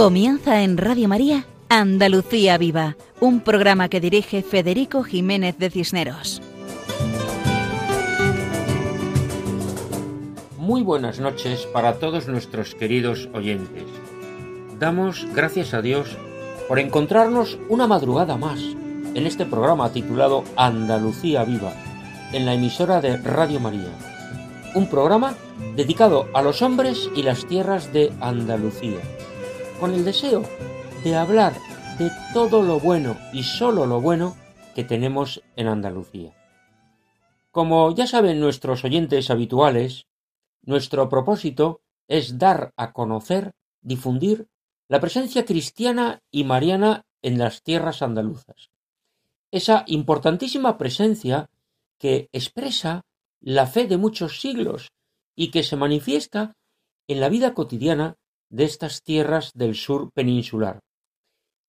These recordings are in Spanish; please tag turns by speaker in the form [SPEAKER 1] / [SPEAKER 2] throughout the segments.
[SPEAKER 1] Comienza en Radio María Andalucía Viva, un programa que dirige Federico Jiménez de Cisneros.
[SPEAKER 2] Muy buenas noches para todos nuestros queridos oyentes. Damos gracias a Dios por encontrarnos una madrugada más en este programa titulado Andalucía Viva, en la emisora de Radio María. Un programa dedicado a los hombres y las tierras de Andalucía con el deseo de hablar de todo lo bueno y solo lo bueno que tenemos en Andalucía. Como ya saben nuestros oyentes habituales, nuestro propósito es dar a conocer, difundir la presencia cristiana y mariana en las tierras andaluzas. Esa importantísima presencia que expresa la fe de muchos siglos y que se manifiesta en la vida cotidiana de estas tierras del sur peninsular.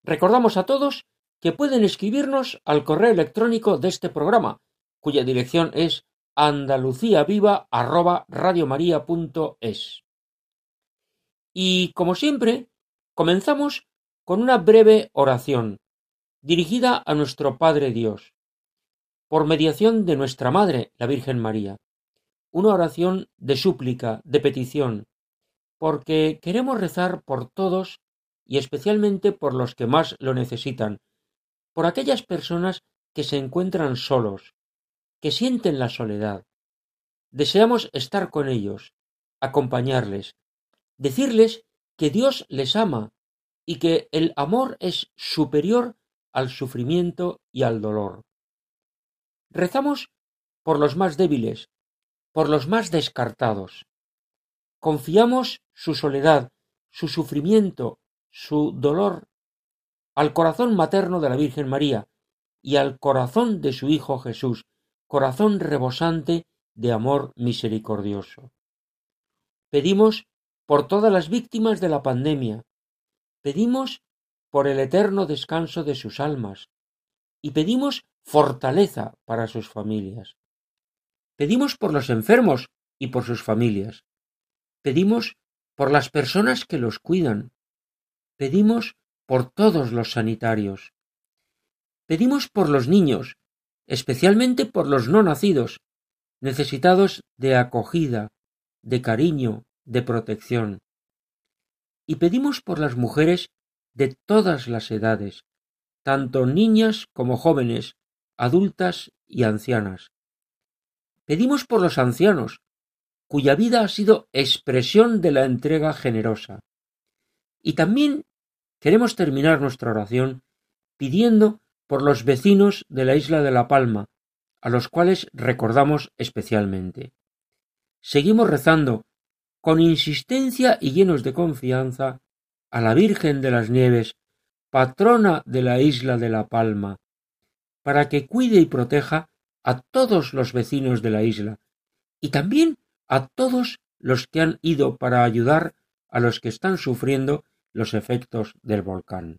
[SPEAKER 2] Recordamos a todos que pueden escribirnos al correo electrónico de este programa, cuya dirección es andaluciaviva@radiomaria.es. Y como siempre, comenzamos con una breve oración dirigida a nuestro Padre Dios, por mediación de nuestra Madre, la Virgen María. Una oración de súplica, de petición, porque queremos rezar por todos y especialmente por los que más lo necesitan, por aquellas personas que se encuentran solos, que sienten la soledad. Deseamos estar con ellos, acompañarles, decirles que Dios les ama y que el amor es superior al sufrimiento y al dolor. Rezamos por los más débiles, por los más descartados. Confiamos su soledad, su sufrimiento, su dolor al corazón materno de la Virgen María y al corazón de su Hijo Jesús, corazón rebosante de amor misericordioso. Pedimos por todas las víctimas de la pandemia, pedimos por el eterno descanso de sus almas y pedimos fortaleza para sus familias. Pedimos por los enfermos y por sus familias. Pedimos por las personas que los cuidan. Pedimos por todos los sanitarios. Pedimos por los niños, especialmente por los no nacidos, necesitados de acogida, de cariño, de protección. Y pedimos por las mujeres de todas las edades, tanto niñas como jóvenes, adultas y ancianas. Pedimos por los ancianos, cuya vida ha sido expresión de la entrega generosa. Y también queremos terminar nuestra oración pidiendo por los vecinos de la isla de La Palma, a los cuales recordamos especialmente. Seguimos rezando con insistencia y llenos de confianza a la Virgen de las Nieves, patrona de la isla de La Palma, para que cuide y proteja a todos los vecinos de la isla, y también a todos los que han ido para ayudar a los que están sufriendo los efectos del volcán.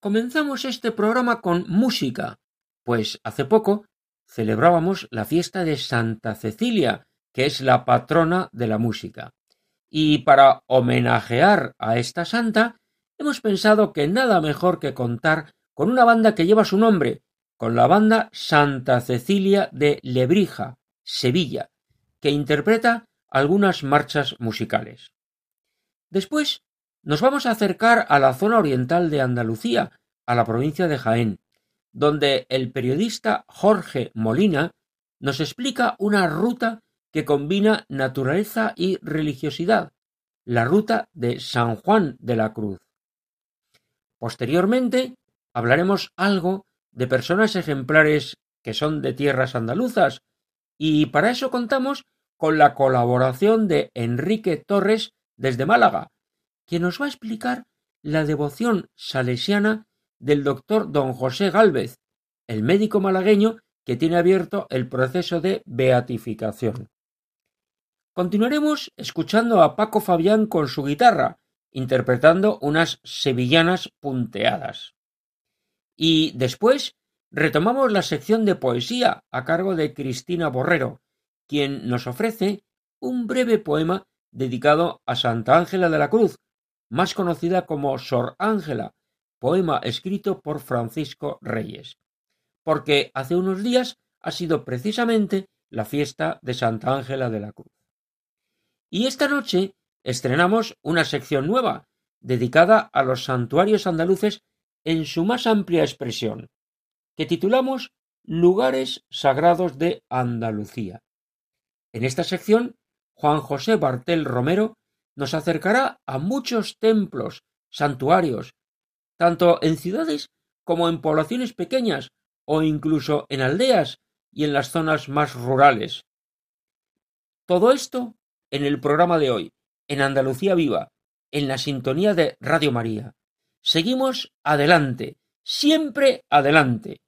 [SPEAKER 2] Comenzamos este programa con música, pues hace poco celebrábamos la fiesta de Santa Cecilia, que es la patrona de la música. Y para homenajear a esta santa, hemos pensado que nada mejor que contar con una banda que lleva su nombre, con la banda Santa Cecilia de Lebrija, Sevilla, que interpreta algunas marchas musicales. Después nos vamos a acercar a la zona oriental de Andalucía, a la provincia de Jaén, donde el periodista Jorge Molina nos explica una ruta que combina naturaleza y religiosidad, la ruta de San Juan de la Cruz. Posteriormente hablaremos algo de personas ejemplares que son de tierras andaluzas y para eso contamos con la colaboración de Enrique Torres desde Málaga, quien nos va a explicar la devoción salesiana del doctor don José Gálvez, el médico malagueño que tiene abierto el proceso de beatificación. Continuaremos escuchando a Paco Fabián con su guitarra, interpretando unas sevillanas punteadas. Y después retomamos la sección de poesía a cargo de Cristina Borrero, quien nos ofrece un breve poema dedicado a Santa Ángela de la Cruz, más conocida como Sor Ángela, poema escrito por Francisco Reyes, porque hace unos días ha sido precisamente la fiesta de Santa Ángela de la Cruz. Y esta noche estrenamos una sección nueva, dedicada a los santuarios andaluces en su más amplia expresión, que titulamos Lugares Sagrados de Andalucía. En esta sección, Juan José Bartel Romero nos acercará a muchos templos, santuarios, tanto en ciudades como en poblaciones pequeñas o incluso en aldeas y en las zonas más rurales. Todo esto en el programa de hoy, en Andalucía Viva, en la sintonía de Radio María. Seguimos adelante, siempre adelante.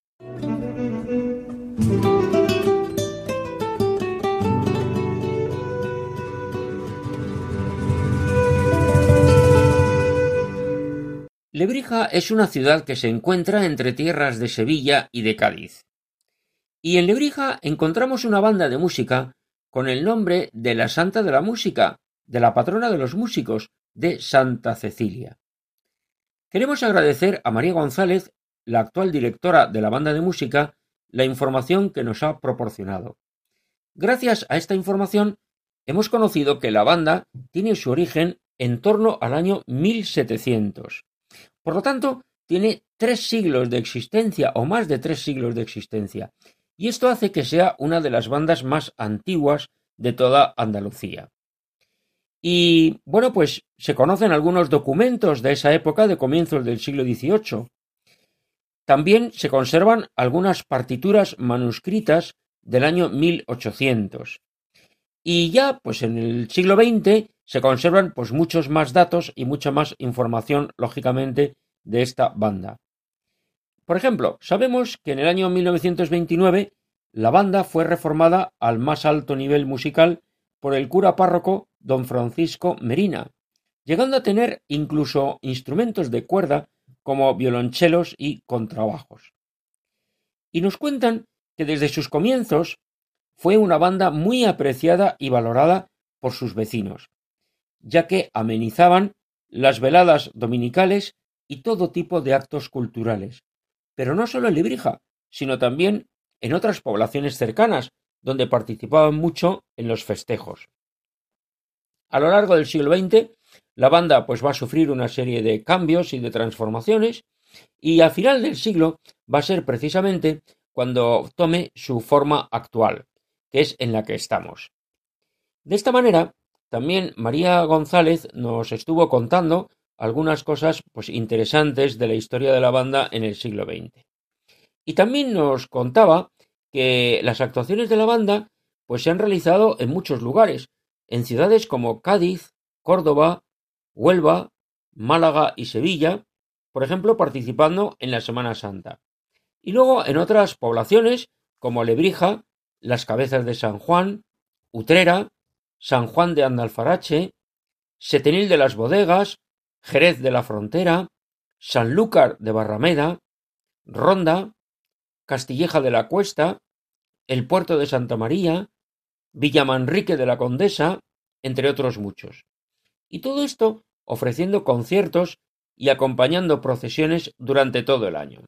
[SPEAKER 2] Lebrija es una ciudad que se encuentra entre tierras de Sevilla y de Cádiz. Y en Lebrija encontramos una banda de música con el nombre de la Santa de la Música, de la patrona de los músicos, de Santa Cecilia. Queremos agradecer a María González, la actual directora de la banda de música, la información que nos ha proporcionado. Gracias a esta información hemos conocido que la banda tiene su origen en torno al año 1700. Por lo tanto, tiene tres siglos de existencia o más de tres siglos de existencia y esto hace que sea una de las bandas más antiguas de toda Andalucía. Y bueno, pues se conocen algunos documentos de esa época de comienzos del siglo XVIII. También se conservan algunas partituras manuscritas del año 1800. Y ya, pues en el siglo XX se conservan pues muchos más datos y mucha más información, lógicamente, de esta banda. Por ejemplo, sabemos que en el año 1929 la banda fue reformada al más alto nivel musical por el cura párroco don Francisco Merina, llegando a tener incluso instrumentos de cuerda como violonchelos y contrabajos. Y nos cuentan que desde sus comienzos fue una banda muy apreciada y valorada por sus vecinos, ya que amenizaban las veladas dominicales y todo tipo de actos culturales, pero no solo en Librija, sino también en otras poblaciones cercanas, donde participaban mucho en los festejos. A lo largo del siglo XX, la banda pues va a sufrir una serie de cambios y de transformaciones, y al final del siglo va a ser precisamente cuando tome su forma actual, que es en la que estamos. De esta manera, también María González nos estuvo contando algunas cosas pues interesantes de la historia de la banda en el siglo XX. Y también nos contaba que las actuaciones de la banda pues se han realizado en muchos lugares, en ciudades como Cádiz, Córdoba, Huelva, Málaga y Sevilla, por ejemplo, participando en la Semana Santa. Y luego en otras poblaciones como Lebrija, Las Cabezas de San Juan, Utrera, San Juan de Andalfarache, Setenil de las Bodegas, Jerez de la Frontera, Sanlúcar de Barrameda, Ronda, Castilleja de la Cuesta, el puerto de Santa María, Villamanrique de la Condesa, entre otros muchos. Y todo esto ofreciendo conciertos y acompañando procesiones durante todo el año.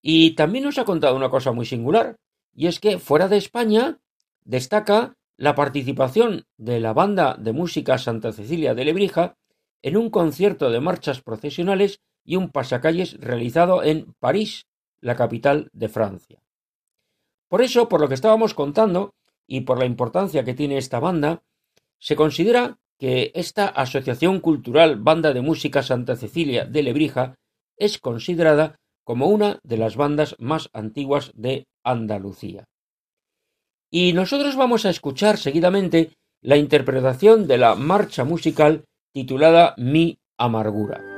[SPEAKER 2] Y también nos ha contado una cosa muy singular, y es que fuera de España destaca la participación de la banda de música Santa Cecilia de Lebrija en un concierto de marchas procesionales y un pasacalles realizado en París, la capital de Francia. Por eso, por lo que estábamos contando, y por la importancia que tiene esta banda, se considera que esta Asociación Cultural Banda de Música Santa Cecilia de Lebrija es considerada como una de las bandas más antiguas de Andalucía. Y nosotros vamos a escuchar seguidamente la interpretación de la marcha musical titulada Mi Amargura.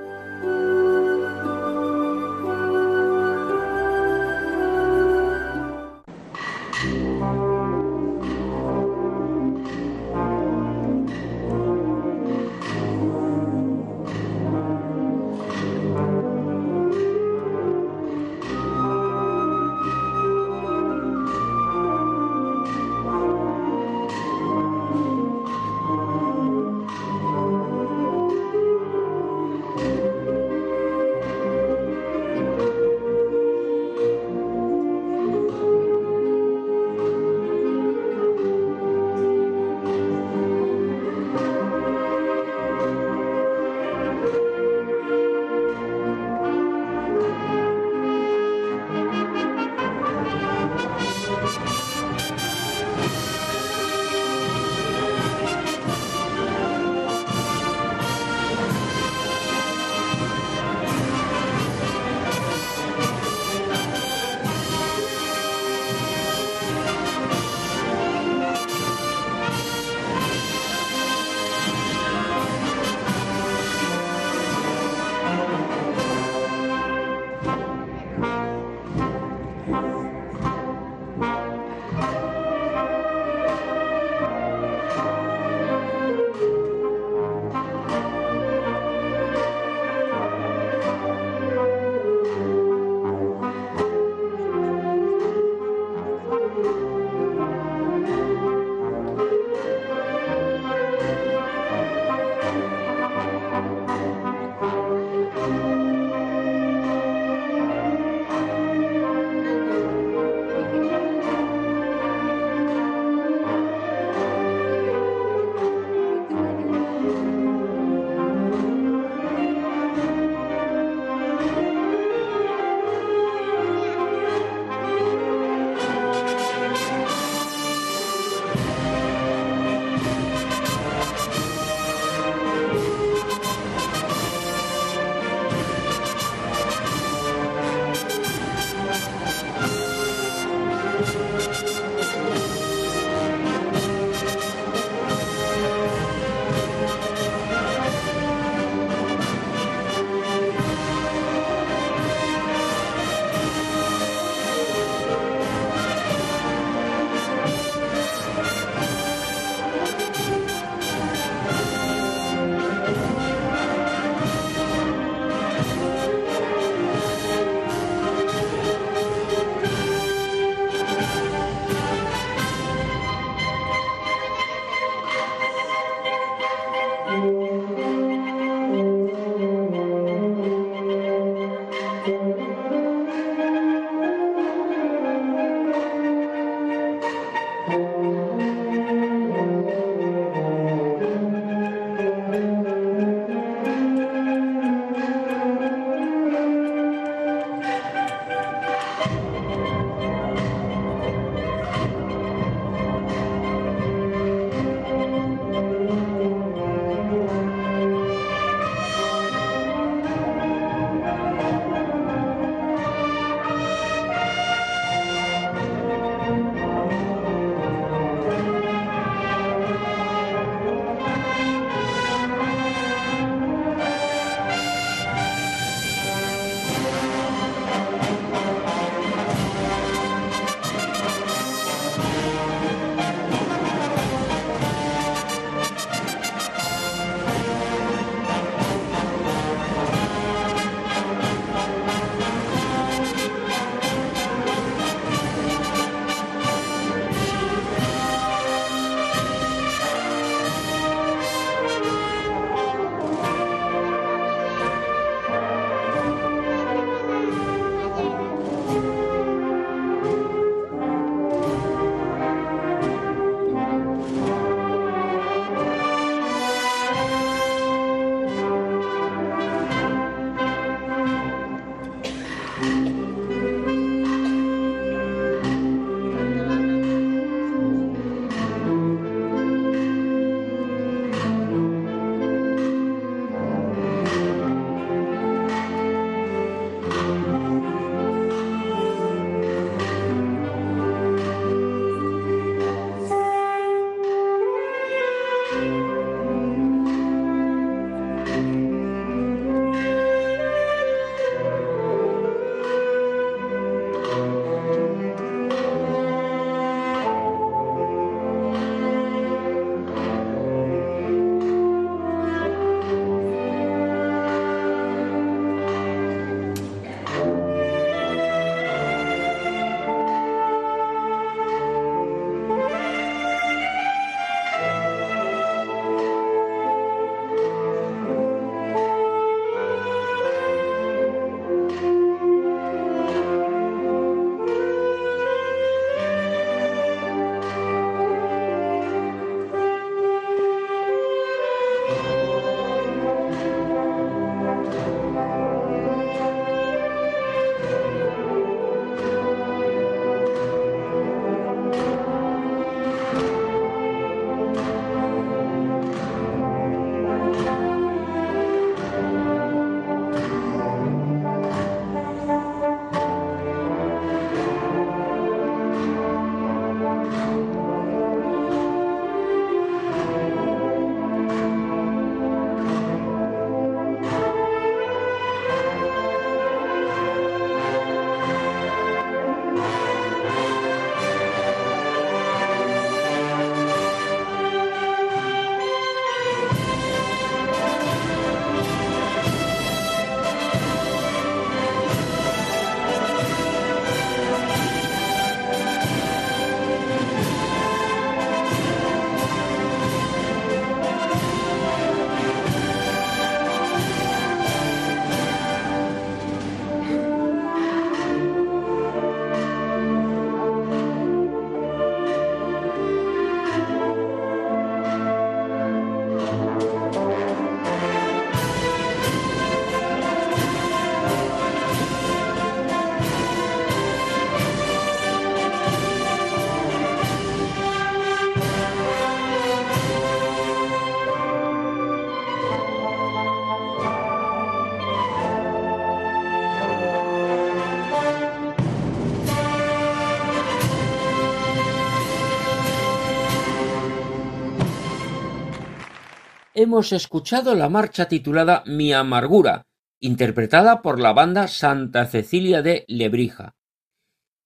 [SPEAKER 2] Hemos escuchado la marcha titulada Mi amargura, interpretada por la banda Santa Cecilia de Lebrija.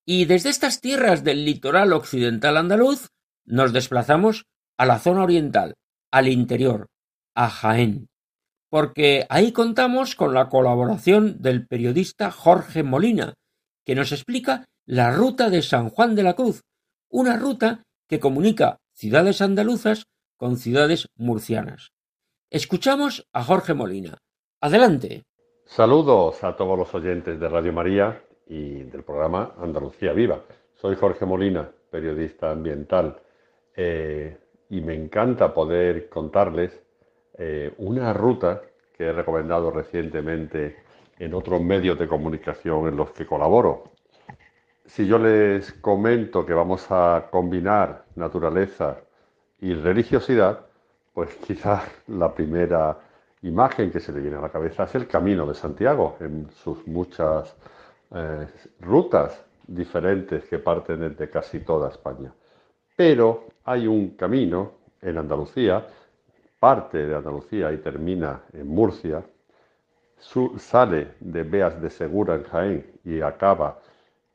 [SPEAKER 2] Y desde estas tierras del litoral occidental andaluz nos desplazamos a la zona oriental, al interior, a Jaén, porque ahí contamos con la colaboración del periodista Jorge Molina, que nos explica la ruta de San Juan de la Cruz, una ruta que comunica ciudades andaluzas con ciudades murcianas. Escuchamos a Jorge Molina. Adelante.
[SPEAKER 3] Saludos a todos los oyentes de Radio María y del programa Andalucía Viva. Soy Jorge Molina, periodista ambiental, eh, y me encanta poder contarles eh, una ruta que he recomendado recientemente en otros medios de comunicación en los que colaboro. Si yo les comento que vamos a combinar naturaleza y religiosidad, pues quizás la primera imagen que se le viene a la cabeza es el Camino de Santiago, en sus muchas eh, rutas diferentes que parten desde casi toda España. Pero hay un camino en Andalucía, parte de Andalucía y termina en Murcia, sale de Beas de Segura en Jaén y acaba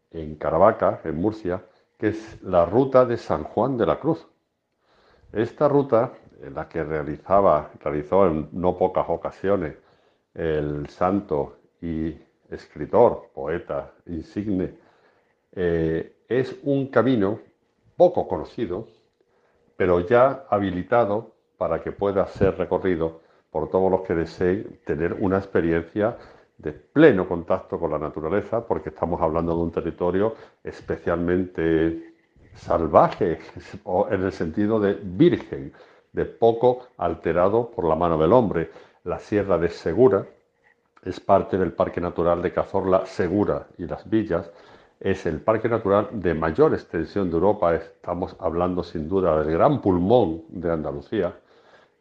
[SPEAKER 3] en Caravaca, en Murcia, que es la ruta de San Juan de la Cruz. Esta ruta en la que realizaba, realizó en no pocas ocasiones el santo y escritor, poeta insigne, eh, es un camino poco conocido, pero ya habilitado para que pueda ser recorrido por todos los que deseen tener una experiencia de pleno contacto con la naturaleza, porque estamos hablando de un territorio especialmente salvaje, en el sentido de virgen, de poco alterado por la mano del hombre. La Sierra de Segura es parte del Parque Natural de Cazorla Segura y las Villas. Es el parque natural de mayor extensión de Europa. Estamos hablando sin duda del gran pulmón de Andalucía.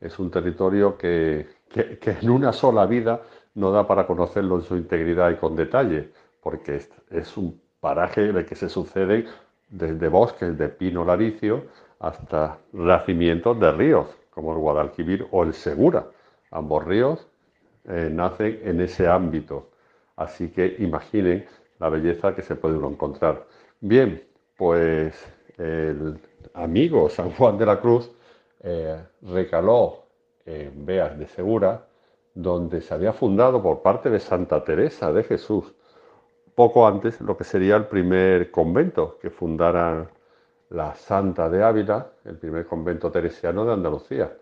[SPEAKER 3] Es un territorio que, en una sola vida no da para conocerlo en su integridad y con detalle, porque es, un paraje en el que se suceden desde bosques de pino laricio hasta nacimientos de ríos, como el Guadalquivir o el Segura. Ambos ríos eh, nacen en ese ámbito. Así que imaginen la belleza que se puede uno encontrar. Bien, pues el amigo San Juan de la Cruz eh, recaló en Beas de Segura, donde se había fundado por parte de Santa Teresa de Jesús, poco antes lo que sería el primer convento que fundaran la Santa de Ávila, el primer convento teresiano de Andalucía.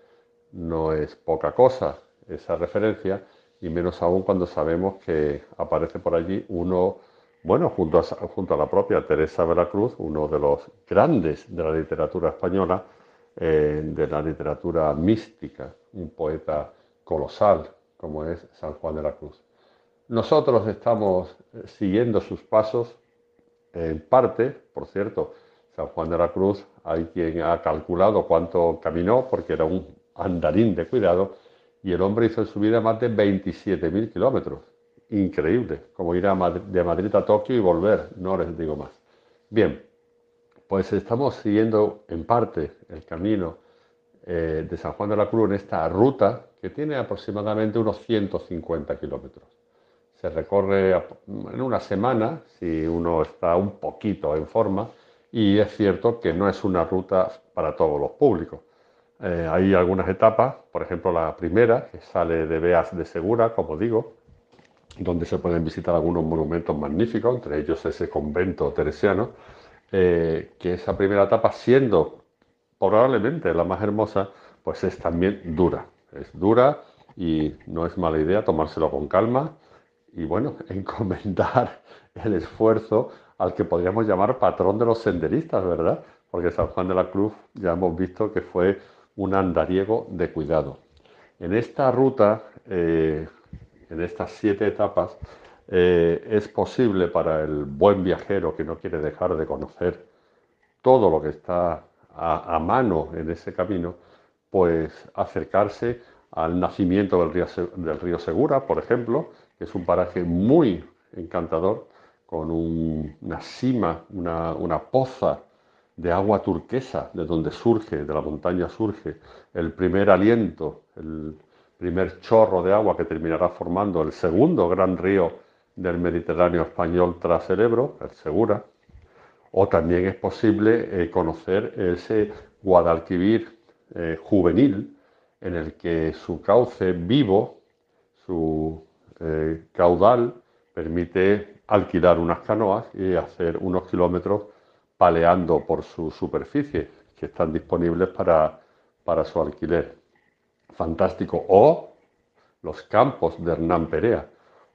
[SPEAKER 3] No es poca cosa esa referencia, y menos aún cuando sabemos que aparece por allí uno, bueno, junto a, junto a la propia Teresa Veracruz, uno de los grandes de la literatura española, eh, de la literatura mística, un poeta colosal como es San Juan de la Cruz. Nosotros estamos eh, siguiendo sus pasos en parte, por cierto, San Juan de la Cruz, hay quien ha calculado cuánto caminó, porque era un andarín de cuidado, y el hombre hizo en su vida más de 27.000 kilómetros. Increíble, como ir de Madrid a Tokio y volver, no les digo más. Bien, pues estamos siguiendo en parte el camino eh, de San Juan de la Cruz en esta ruta que tiene aproximadamente unos 150 kilómetros. Se recorre en una semana si uno está un poquito en forma y es cierto que no es una ruta para todos los públicos. Eh, hay algunas etapas, por ejemplo la primera, que sale de Beas de Segura, como digo, donde se pueden visitar algunos monumentos magníficos, entre ellos ese convento teresiano, eh, que esa primera etapa, siendo probablemente la más hermosa, pues es también dura. Es dura y no es mala idea tomárselo con calma y bueno, encomendar el esfuerzo al que podríamos llamar patrón de los senderistas, ¿verdad? Porque San Juan de la Cruz ya hemos visto que fue un andariego de cuidado. En esta ruta, eh, en estas siete etapas, eh, es posible para el buen viajero que no quiere dejar de conocer todo lo que está a, mano en ese camino, pues acercarse al nacimiento del río, del río Segura, por ejemplo, que es un paraje muy encantador, con una cima, una, poza de agua turquesa, de donde surge, de la montaña surge el primer aliento, el primer chorro de agua que terminará formando el segundo gran río del Mediterráneo español tras el Ebro, el Segura, o también es posible eh, conocer ese Guadalquivir eh, juvenil en el que su cauce vivo, su eh, caudal, permite alquilar unas canoas y hacer unos kilómetros paleando por su superficie, que están disponibles para, para su alquiler. Fantástico. O los campos de Hernán Perea,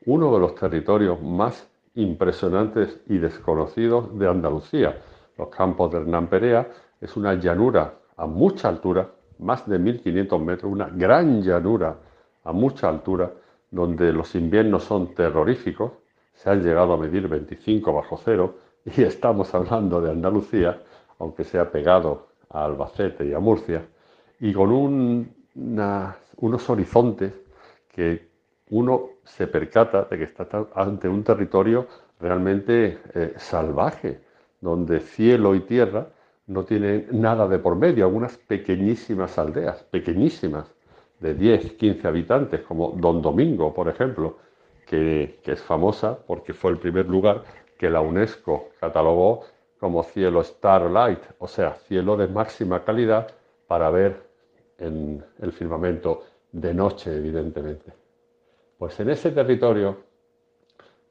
[SPEAKER 3] uno de los territorios más impresionantes y desconocidos de Andalucía. Los campos de Hernán Perea es una llanura a mucha altura, más de 1500 metros, una gran llanura a mucha altura, donde los inviernos son terroríficos, se han llegado a medir 25 bajo cero, y estamos hablando de Andalucía, aunque sea pegado a Albacete y a Murcia, y con unos horizontes que uno se percata de que está ante un territorio realmente eh, salvaje, donde cielo y tierra no tienen nada de por medio, algunas pequeñísimas aldeas, pequeñísimas, de 10, 15 habitantes, como Don Domingo, por ejemplo, que, es famosa porque fue el primer lugar que la UNESCO catalogó como cielo starlight, o sea, cielo de máxima calidad para ver en el firmamento de noche, evidentemente. Pues en ese territorio,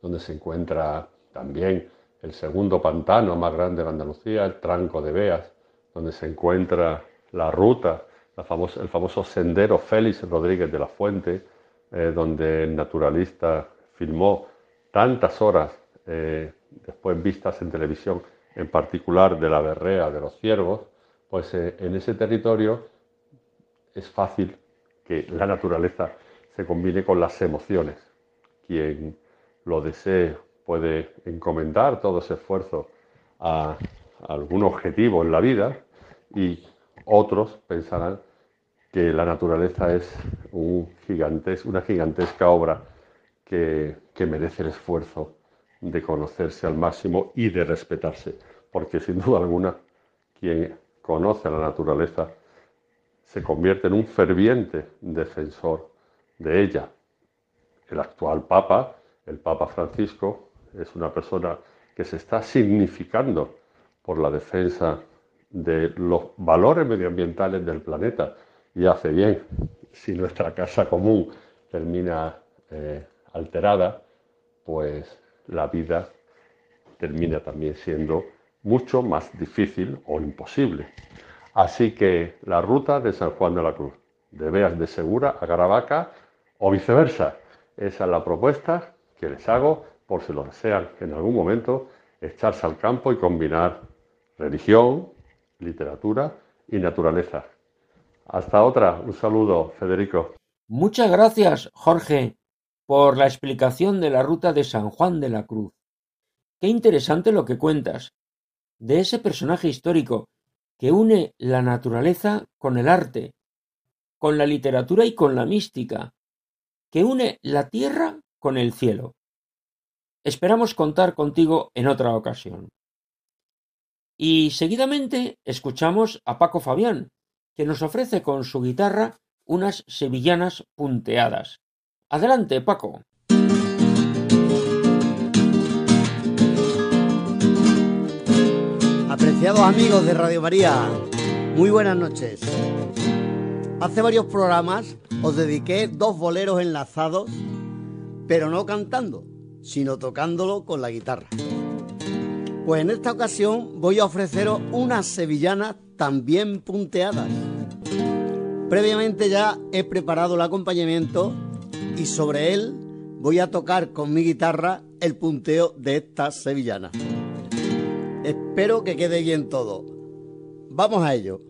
[SPEAKER 3] donde se encuentra también el segundo pantano más grande de Andalucía, el Tranco de Beas, donde se encuentra la ruta, el famoso sendero Félix Rodríguez de la Fuente, eh, donde el naturalista filmó tantas horas eh, después vistas en televisión, en particular de la berrea de los ciervos, pues eh, en ese territorio es fácil que la naturaleza se combine con las emociones. Quien lo desee puede encomendar todo ese esfuerzo a algún objetivo en la vida y otros pensarán que la naturaleza es un una gigantesca obra que, que merece el esfuerzo de conocerse al máximo y de respetarse, porque sin duda alguna quien conoce a la naturaleza se convierte en un ferviente defensor de ella. El actual Papa, el Papa Francisco, es una persona que se está significando por la defensa de los valores medioambientales del planeta y hace bien. Si nuestra casa común termina eh, alterada, pues la vida termina también siendo mucho más difícil o imposible. Así que la ruta de San Juan de la Cruz, de Beas de Segura a Caravaca o viceversa, esa es la propuesta que les hago por si lo desean en algún momento, echarse al campo y combinar religión, literatura y naturaleza. Hasta otra, un saludo, Federico.
[SPEAKER 2] Muchas gracias, Jorge por la explicación de la ruta de San Juan de la Cruz. Qué interesante lo que cuentas, de ese personaje histórico que une la naturaleza con el arte, con la literatura y con la mística, que une la tierra con el cielo. Esperamos contar contigo en otra ocasión. Y seguidamente escuchamos a Paco Fabián, que nos ofrece con su guitarra unas sevillanas punteadas. Adelante, Paco.
[SPEAKER 4] Apreciados amigos de Radio María, muy buenas noches. Hace varios programas os dediqué dos boleros enlazados, pero no cantando, sino tocándolo con la guitarra. Pues en esta ocasión voy a ofreceros unas sevillanas también punteadas. Previamente ya he preparado el acompañamiento y sobre él voy a tocar con mi guitarra el punteo de esta sevillana. Espero que quede bien todo. Vamos a ello.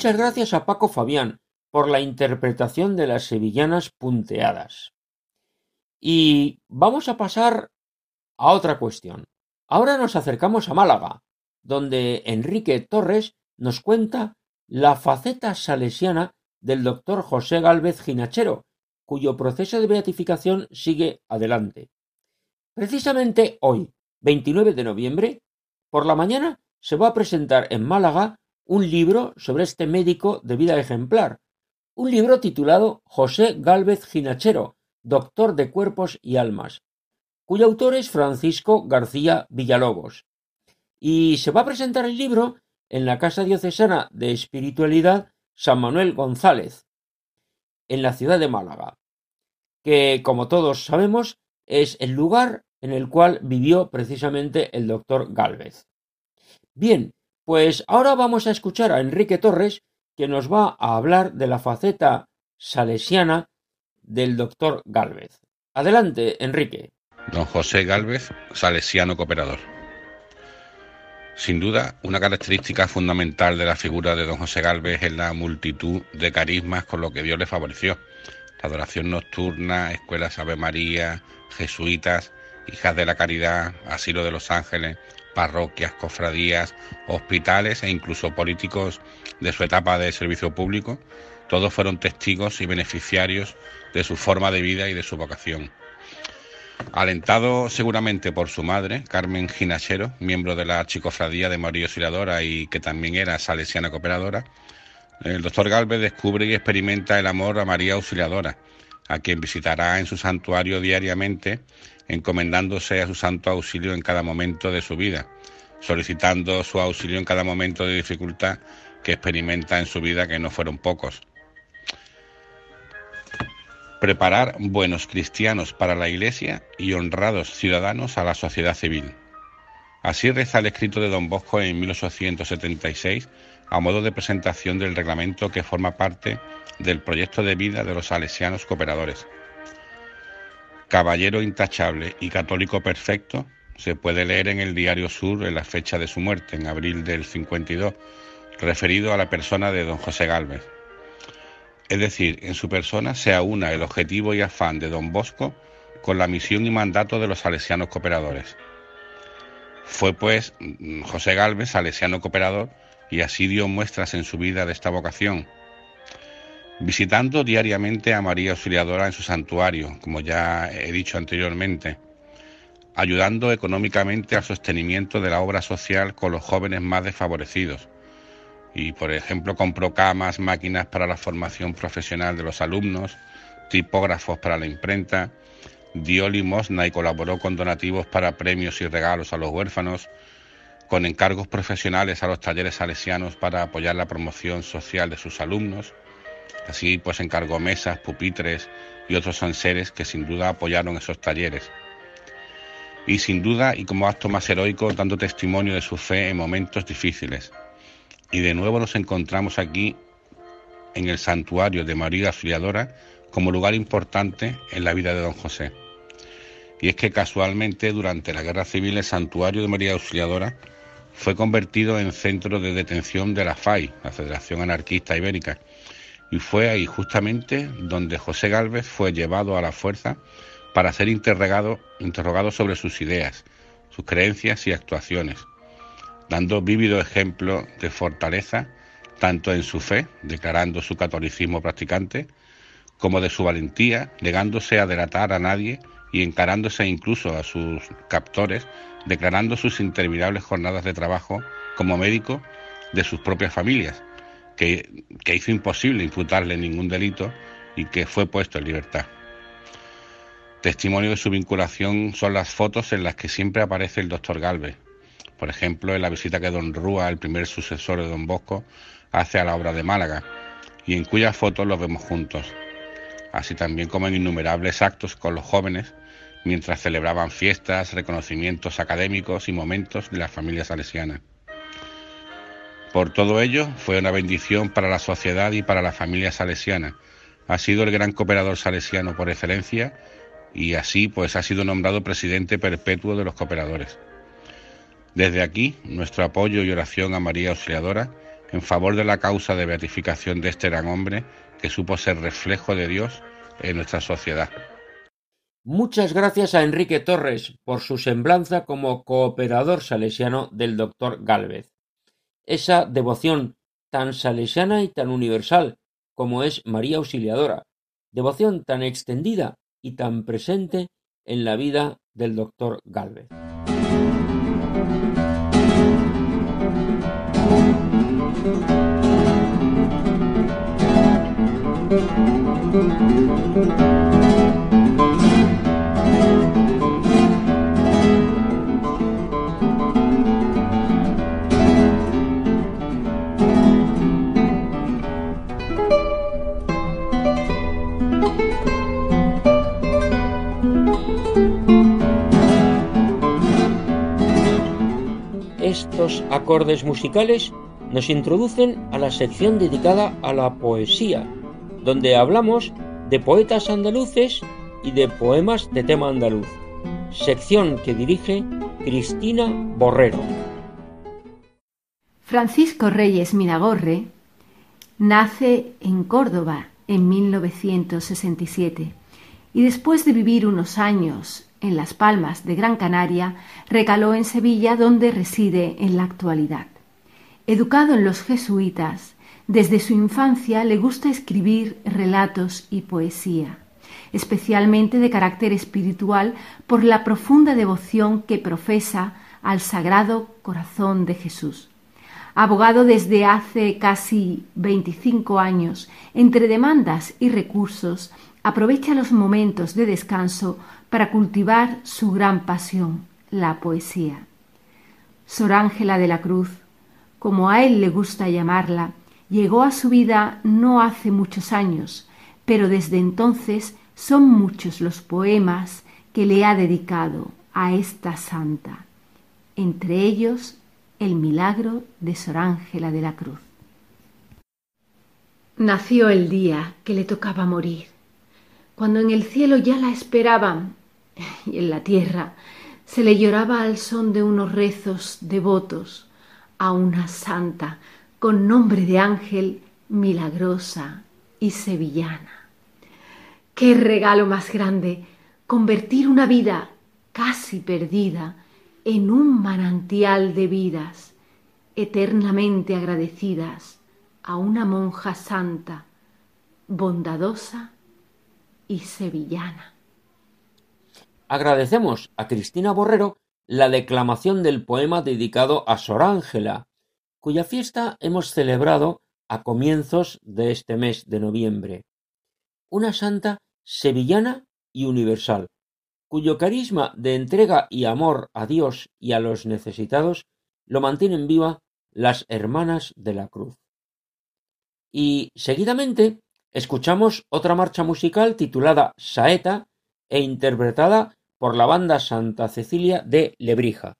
[SPEAKER 2] Muchas gracias a Paco Fabián por la interpretación de las sevillanas punteadas. Y vamos a pasar a otra cuestión. Ahora nos acercamos a Málaga, donde Enrique Torres nos cuenta la faceta salesiana del doctor José Gálvez Ginachero, cuyo proceso de beatificación sigue adelante. Precisamente hoy, 29 de noviembre, por la mañana se va a presentar en Málaga un libro sobre este médico de vida ejemplar, un libro titulado José Gálvez Ginachero, Doctor de Cuerpos y Almas, cuyo autor es Francisco García Villalobos. Y se va a presentar el libro en la Casa Diocesana de Espiritualidad San Manuel González, en la ciudad de Málaga, que, como todos sabemos, es el lugar en el cual vivió precisamente el doctor Gálvez. Bien, pues ahora vamos a escuchar a Enrique Torres, que nos va a hablar de la faceta salesiana del doctor Gálvez. Adelante, Enrique.
[SPEAKER 5] Don José Gálvez, salesiano cooperador. Sin duda, una característica fundamental de la figura de don José Gálvez es la multitud de carismas con lo que Dios le favoreció. La adoración nocturna, escuelas Ave María, jesuitas, hijas de la caridad, asilo de los ángeles, parroquias, cofradías, hospitales e incluso políticos de su etapa de servicio público, todos fueron testigos y beneficiarios de su forma de vida y de su vocación. Alentado seguramente por su madre, Carmen Ginachero, miembro de la Chicofradía de María Auxiliadora y que también era salesiana cooperadora, el doctor Galvez descubre y experimenta el amor a María Auxiliadora, a quien visitará en su santuario diariamente, encomendándose a su santo auxilio en cada momento de su vida, solicitando su auxilio en cada momento de dificultad que experimenta en su vida, que no fueron pocos preparar buenos cristianos para la Iglesia y honrados ciudadanos a la sociedad civil. Así reza el escrito de don Bosco en 1876 a modo de presentación del reglamento que forma parte del proyecto de vida de los salesianos cooperadores. Caballero intachable y católico perfecto se puede leer en el Diario Sur en la fecha de su muerte, en abril del 52, referido a la persona de don José Gálvez es decir, en su persona se aúna el objetivo y afán de don Bosco con la misión y mandato de los salesianos cooperadores. Fue pues José Galvez salesiano cooperador y así dio muestras en su vida de esta vocación, visitando diariamente a María Auxiliadora en su santuario, como ya he dicho anteriormente, ayudando económicamente al sostenimiento de la obra social con los jóvenes más desfavorecidos, y, por ejemplo, compró camas, máquinas para la formación profesional de los alumnos, tipógrafos para la imprenta, dio limosna y colaboró con donativos para premios y regalos a los huérfanos, con encargos profesionales a los talleres salesianos para apoyar la promoción social de sus alumnos. Así pues encargó mesas, pupitres y otros enseres que sin duda apoyaron esos talleres. Y sin duda, y como acto más heroico, dando testimonio de su fe en momentos difíciles. Y de nuevo nos encontramos aquí en el santuario de María Auxiliadora como lugar importante en la vida de don José. Y es que casualmente durante la Guerra Civil el santuario de María Auxiliadora fue convertido en centro de detención de la FAI, la Federación Anarquista Ibérica, y fue ahí justamente donde José Gálvez fue llevado a la fuerza para ser interrogado, interrogado sobre sus ideas, sus creencias y actuaciones dando vívido ejemplo de fortaleza tanto en su fe, declarando su catolicismo practicante, como de su valentía, negándose a delatar a nadie y encarándose incluso a sus captores, declarando sus interminables jornadas de trabajo como médico de sus propias familias, que, hizo imposible imputarle ningún delito y que fue puesto en libertad. Testimonio de su vinculación son las fotos en las que siempre aparece el doctor Galvez, por ejemplo, en la visita que don Rúa, el primer sucesor de don Bosco, hace a la obra de Málaga, y en cuyas fotos los vemos juntos, así también como en innumerables actos con los jóvenes, mientras celebraban fiestas, reconocimientos académicos y momentos de la familia salesiana. Por todo ello, fue una bendición para la sociedad y para la familia salesiana. Ha sido el gran cooperador salesiano por excelencia y así pues ha sido nombrado presidente perpetuo de los cooperadores. Desde aquí, nuestro apoyo y oración a María Auxiliadora, en favor de la causa de beatificación de este gran hombre que supo ser reflejo de Dios en nuestra sociedad.
[SPEAKER 2] Muchas gracias a Enrique Torres por su semblanza como cooperador salesiano del doctor Gálvez. Esa devoción tan salesiana y tan universal como es María Auxiliadora, devoción tan extendida y tan presente en la vida del doctor Gálvez. Acordes musicales nos introducen a la sección dedicada a la poesía, donde hablamos de poetas andaluces y de poemas de tema andaluz, sección que dirige Cristina Borrero.
[SPEAKER 6] Francisco Reyes Miragorre nace en Córdoba en 1967 y después de vivir unos años en Las Palmas de Gran Canaria, recaló en Sevilla donde reside en la actualidad. Educado en los jesuitas, desde su infancia le gusta escribir relatos y poesía, especialmente de carácter espiritual por la profunda devoción que profesa al Sagrado Corazón de Jesús. Abogado desde hace casi 25 años, entre demandas y recursos, aprovecha los momentos de descanso para cultivar su gran pasión, la poesía. Sor Ángela de la Cruz, como a él le gusta llamarla, llegó a su vida no hace muchos años, pero desde entonces son muchos los poemas que le ha dedicado a esta santa, entre ellos el milagro de Sor Ángela de la Cruz. Nació el día que le tocaba morir, cuando en el cielo ya la esperaban y en la tierra se le lloraba al son de unos rezos devotos a una santa con nombre de ángel milagrosa y sevillana. Qué regalo más grande convertir una vida casi perdida en un manantial de vidas eternamente agradecidas a una monja santa, bondadosa y sevillana.
[SPEAKER 2] Agradecemos a Cristina Borrero la declamación del poema dedicado a Sor Ángela, cuya fiesta hemos celebrado a comienzos de este mes de noviembre. Una santa sevillana y universal, cuyo carisma de entrega y amor a Dios y a los necesitados lo mantienen viva las hermanas de la cruz. Y seguidamente escuchamos otra marcha musical titulada Saeta e interpretada por la banda Santa Cecilia de Lebrija.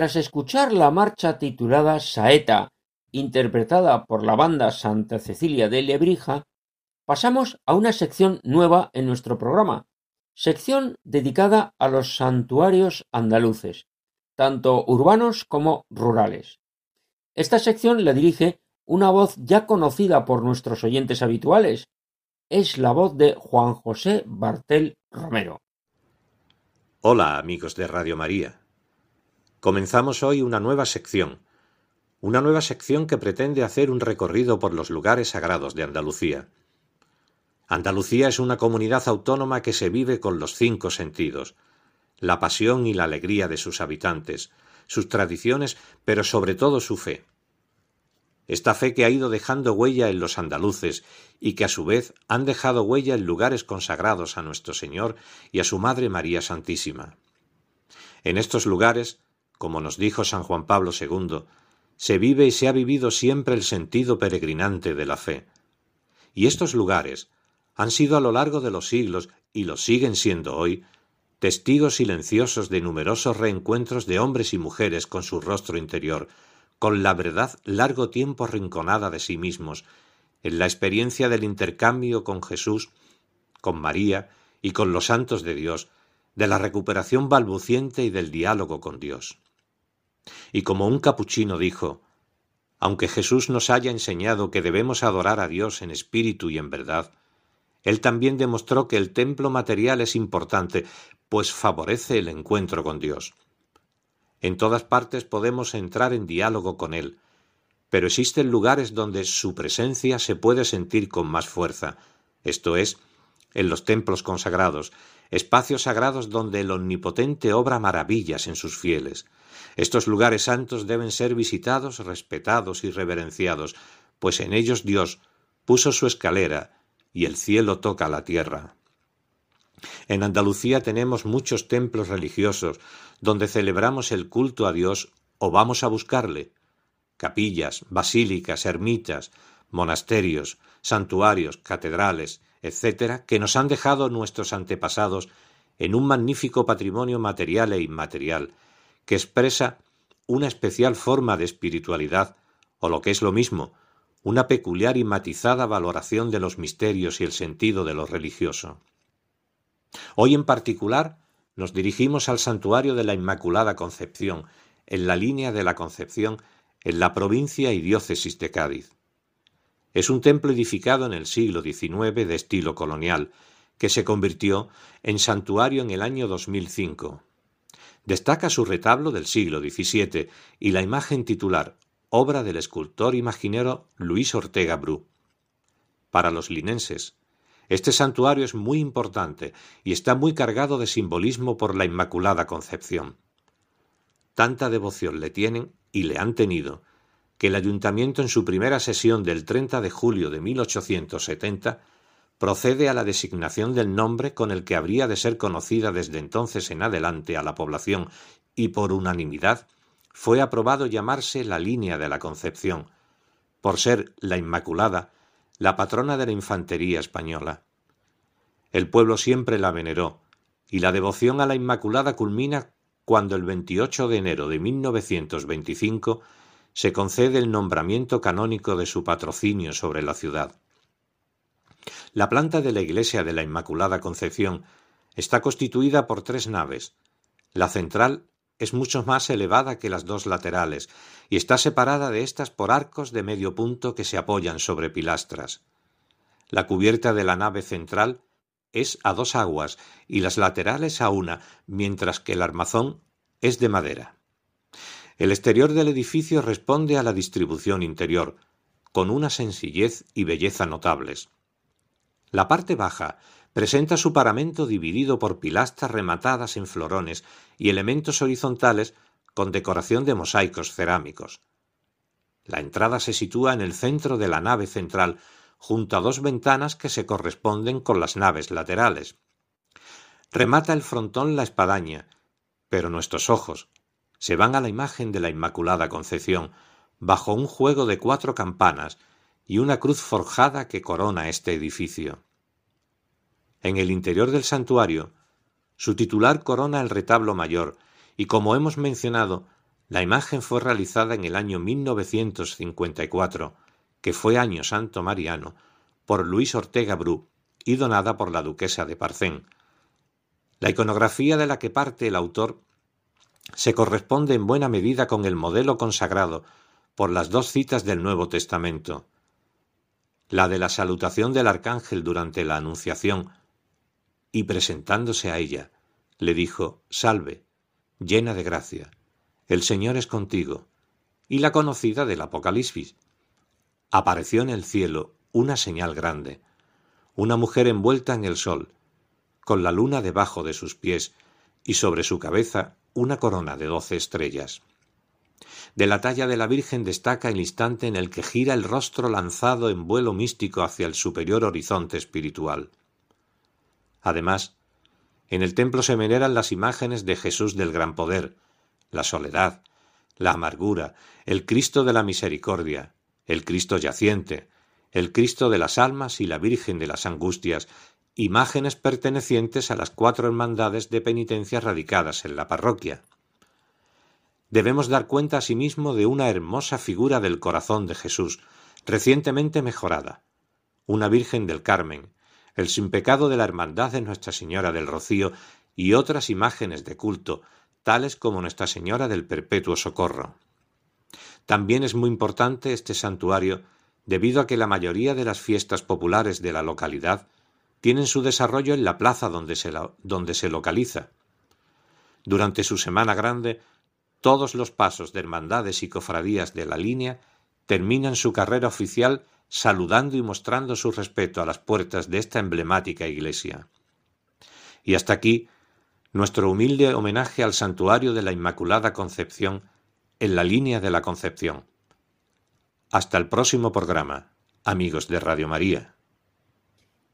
[SPEAKER 2] Tras escuchar la marcha titulada Saeta, interpretada por la banda Santa Cecilia de Lebrija, pasamos a una sección nueva en nuestro programa, sección dedicada a los santuarios andaluces, tanto urbanos como rurales. Esta sección la dirige una voz ya conocida por nuestros oyentes habituales. Es la voz de Juan José Bartel Romero.
[SPEAKER 7] Hola amigos de Radio María. Comenzamos hoy una nueva sección, una nueva sección que pretende hacer un recorrido por los lugares sagrados de Andalucía. Andalucía es una comunidad autónoma que se vive con los cinco sentidos, la pasión y la alegría de sus habitantes, sus tradiciones, pero sobre todo su fe. Esta fe que ha ido dejando huella en los andaluces y que a su vez han dejado huella en lugares consagrados a nuestro Señor y a su Madre María Santísima. En estos lugares, como nos dijo San Juan Pablo II, se vive y se ha vivido siempre el sentido peregrinante de la fe. Y estos lugares han sido a lo largo de los siglos, y lo siguen siendo hoy, testigos silenciosos de numerosos reencuentros de hombres y mujeres con su rostro interior, con la verdad largo tiempo rinconada de sí mismos, en la experiencia del intercambio con Jesús, con María y con los santos de Dios, de la recuperación balbuciente y del diálogo con Dios. Y como un capuchino dijo, aunque Jesús nos haya enseñado que debemos adorar a Dios en espíritu y en verdad, Él también demostró que el templo material es importante, pues favorece el encuentro con Dios. En todas partes podemos entrar en diálogo con Él, pero existen lugares donde su presencia se puede sentir con más fuerza, esto es, en los templos consagrados, espacios sagrados donde el Omnipotente obra maravillas en sus fieles. Estos lugares santos deben ser visitados, respetados y reverenciados, pues en ellos Dios puso su escalera y el cielo toca la tierra. En Andalucía tenemos muchos templos religiosos donde celebramos el culto a Dios o vamos a buscarle. Capillas, basílicas, ermitas, monasterios, santuarios, catedrales, etcétera, que nos han dejado nuestros antepasados en un magnífico patrimonio material e inmaterial, que expresa una especial forma de espiritualidad, o lo que es lo mismo, una peculiar y matizada valoración de los misterios y el sentido de lo religioso. Hoy en particular nos dirigimos al santuario de la Inmaculada Concepción, en la línea de la Concepción, en la provincia y diócesis de Cádiz. Es un templo edificado en el siglo XIX de estilo colonial, que se convirtió en santuario en el año 2005. Destaca su retablo del siglo XVII y la imagen titular, obra del escultor imaginero Luis Ortega Bru. Para los linenses, este santuario es muy importante y está muy cargado de simbolismo por la Inmaculada Concepción. Tanta devoción le tienen y le han tenido que el ayuntamiento en su primera sesión del 30 de julio de 1870 procede a la designación del nombre con el que habría de ser conocida desde entonces en adelante a la población y por unanimidad fue aprobado llamarse la línea de la Concepción, por ser la Inmaculada la patrona de la infantería española. El pueblo siempre la veneró, y la devoción a la Inmaculada culmina cuando el 28 de enero de 1925 se concede el nombramiento canónico de su patrocinio sobre la ciudad. La planta de la iglesia de la Inmaculada Concepción está constituida por tres naves. La central es mucho más elevada que las dos laterales y está separada de éstas por arcos de medio punto que se apoyan sobre pilastras. La cubierta de la nave central es a dos aguas y las laterales a una, mientras que el armazón es de madera. El exterior del edificio responde a la distribución interior, con una sencillez y belleza notables. La parte baja presenta su paramento dividido por pilastras rematadas en florones y elementos horizontales con decoración de mosaicos cerámicos. La entrada se sitúa en el centro de la nave central, junto a dos ventanas que se corresponden con las naves laterales. Remata el frontón la espadaña, pero nuestros ojos se van a la imagen de la Inmaculada Concepción, bajo un juego de cuatro campanas y una cruz forjada que corona este edificio. En el interior del santuario, su titular corona el retablo mayor, y como hemos mencionado, La imagen fue realizada en el año 1954, que fue año santo mariano, por Luis Ortega Bru y donada por la duquesa de Parcén. La iconografía de la que parte el autor se corresponde en buena medida con el modelo consagrado por las dos citas del Nuevo Testamento, la de la salutación del arcángel durante la Anunciación, y presentándose a ella, le dijo, Salve, llena de gracia, el Señor es contigo, y la conocida del Apocalipsis. Apareció en el cielo una señal grande, una mujer envuelta en el sol, con la luna debajo de sus pies, y sobre su cabeza una corona de doce estrellas. De la talla de la Virgen destaca el instante en el que gira el rostro lanzado en vuelo místico hacia el superior horizonte espiritual. Además, en el templo se veneran las imágenes de Jesús del Gran Poder, la soledad, la amargura, el Cristo de la Misericordia, el Cristo yaciente, el Cristo de las almas y la Virgen de las Angustias, imágenes pertenecientes a las cuatro hermandades de penitencia radicadas en la parroquia. Debemos dar cuenta asimismo de una hermosa figura del corazón de Jesús, recientemente mejorada, una Virgen del Carmen, el sin pecado de la Hermandad de Nuestra Señora del Rocío y otras imágenes de culto, tales como Nuestra Señora del Perpetuo Socorro. También es muy importante este santuario debido a que la mayoría de las fiestas populares de la localidad tienen su desarrollo en la plaza donde se, donde se localiza. Durante su Semana Grande, todos los pasos de hermandades y cofradías de la línea terminan su carrera oficial saludando y mostrando su respeto a las puertas de esta emblemática iglesia. Y hasta aquí nuestro humilde homenaje al santuario de la Inmaculada Concepción en la línea de la Concepción. Hasta el próximo programa, amigos de Radio María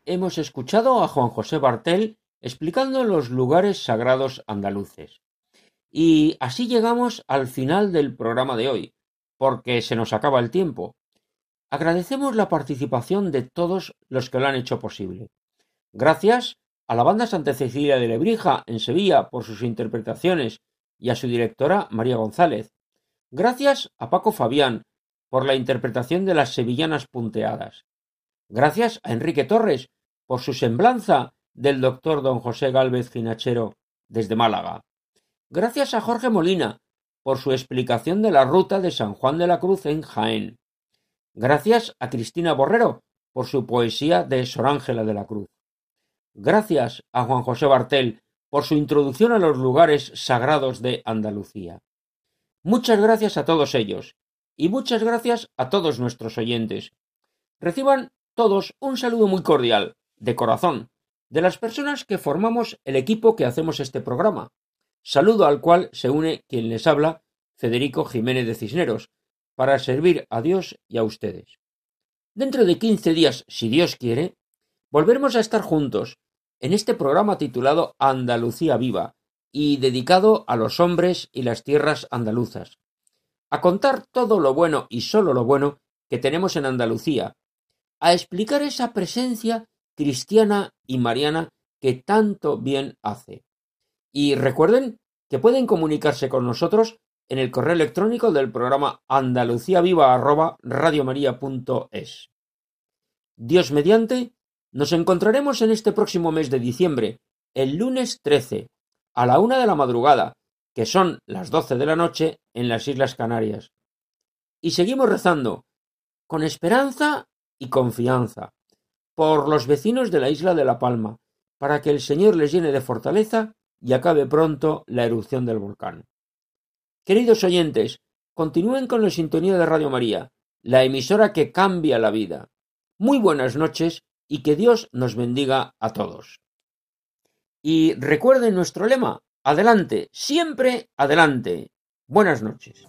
[SPEAKER 2] hemos escuchado a Juan José Bartel explicando los lugares sagrados andaluces. Y así llegamos al final del programa de hoy, porque se nos acaba el tiempo. Agradecemos la participación de todos los que lo han hecho posible. Gracias a la banda Santa Cecilia de Lebrija en Sevilla por sus interpretaciones y a su directora María González. Gracias a Paco Fabián por la interpretación de las sevillanas punteadas. Gracias a Enrique Torres por su semblanza del doctor don José Gálvez Ginachero desde Málaga. Gracias a Jorge Molina por su explicación de la ruta de San Juan de la Cruz en Jaén. Gracias a Cristina Borrero por su poesía de Sor Ángela de la Cruz. Gracias a Juan José Bartel por su introducción a los lugares sagrados de Andalucía. Muchas gracias a todos ellos y muchas gracias a todos nuestros oyentes. Reciban todos un saludo muy cordial de corazón, de las personas que formamos el equipo que hacemos este programa. Saludo al cual se une quien les habla, Federico Jiménez de Cisneros, para servir a Dios y a ustedes. Dentro de quince días, si Dios quiere, volveremos a estar juntos en este programa titulado Andalucía Viva y dedicado a los hombres y las tierras andaluzas, a contar todo lo bueno y sólo lo bueno que tenemos en Andalucía, a explicar esa presencia cristiana y mariana que tanto bien hace. Y recuerden que pueden comunicarse con nosotros en el correo electrónico del programa andaluciaviva@radiomaria.es. Dios mediante, nos encontraremos en este próximo mes de diciembre, el lunes 13, a la una de la madrugada, que son las doce de la noche en las Islas Canarias. Y seguimos rezando, con esperanza y confianza, por los vecinos de la isla de La Palma, para que el Señor les llene de fortaleza y acabe pronto la erupción del volcán. Queridos oyentes, continúen con la sintonía de Radio María, la emisora que cambia la vida. Muy buenas noches y que Dios nos bendiga a todos. Y recuerden nuestro lema, adelante, siempre adelante. Buenas noches.